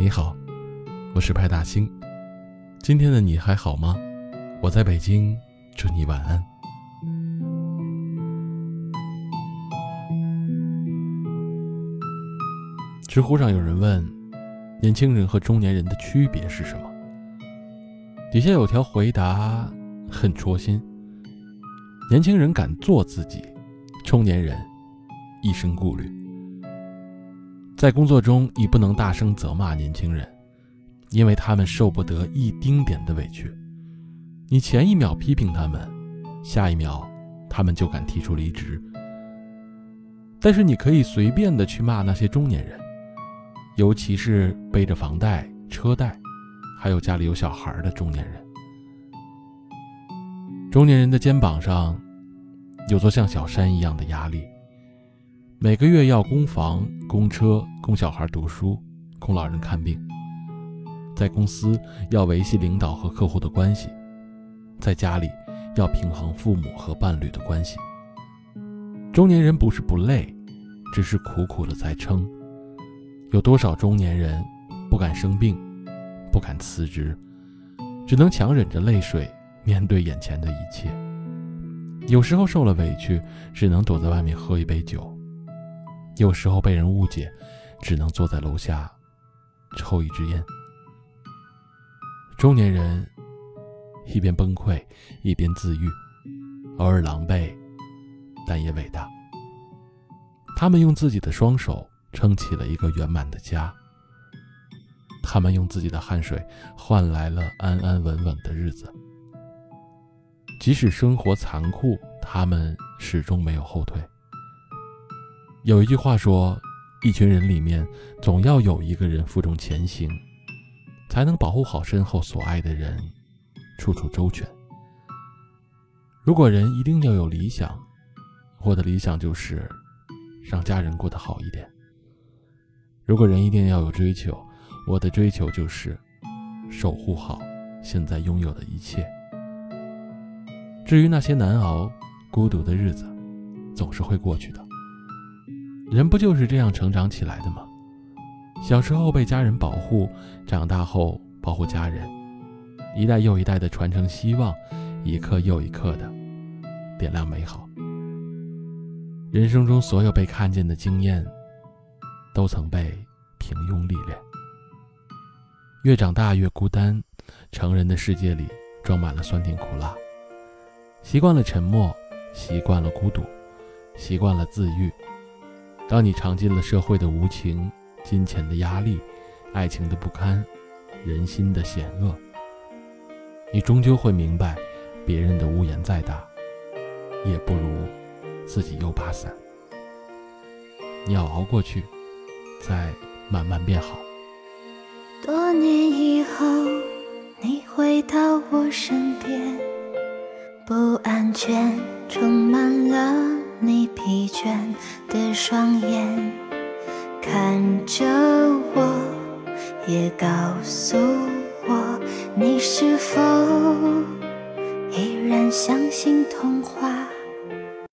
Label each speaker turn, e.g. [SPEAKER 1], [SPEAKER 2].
[SPEAKER 1] 你好，我是派大星。今天的你还好吗？我在北京，祝你晚安。知乎上有人问：年轻人和中年人的区别是什么？底下有条回答很戳心：年轻人敢做自己，中年人一身顾虑。在工作中，你不能大声责骂年轻人，因为他们受不得一丁点的委屈。你前一秒批评他们，下一秒他们就敢提出离职。但是你可以随便的去骂那些中年人。尤其是背着房贷、车贷，还有家里有小孩的中年人。中年人的肩膀上有座像小山一样的压力，每个月要供房、供车、供小孩读书、供老人看病，在公司要维系领导和客户的关系，在家里要平衡父母和伴侣的关系。中年人不是不累，只是苦苦的在撑。有多少中年人不敢生病，不敢辞职，只能强忍着泪水面对眼前的一切。有时候受了委屈，只能躲在外面喝一杯酒；有时候被人误解，只能坐在楼下抽一支烟。中年人一边崩溃，一边自愈，偶尔狼狈，但也伟大。他们用自己的双手。撑起了一个圆满的家。他们用自己的汗水换来了安安稳稳的日子。即使生活残酷，他们始终没有后退。有一句话说：“一群人里面，总要有一个人负重前行，才能保护好身后所爱的人，处处周全。”如果人一定要有理想，我的理想就是让家人过得好一点。如果人一定要有追求，我的追求就是守护好现在拥有的一切。至于那些难熬、孤独的日子，总是会过去的。人不就是这样成长起来的吗？小时候被家人保护，长大后保护家人，一代又一代的传承希望，一刻又一刻的点亮美好。人生中所有被看见的经验。都曾被平庸历练，越长大越孤单。成人的世界里装满了酸甜苦辣，习惯了沉默，习惯了孤独，习惯了自愈。当你尝尽了社会的无情、金钱的压力、爱情的不堪、人心的险恶，你终究会明白，别人的屋檐再大，也不如自己有把伞。你要熬过去。再慢慢变好。
[SPEAKER 2] 多年以后，你回到我身边，不安全充满了你疲倦的双眼，看着我，也告诉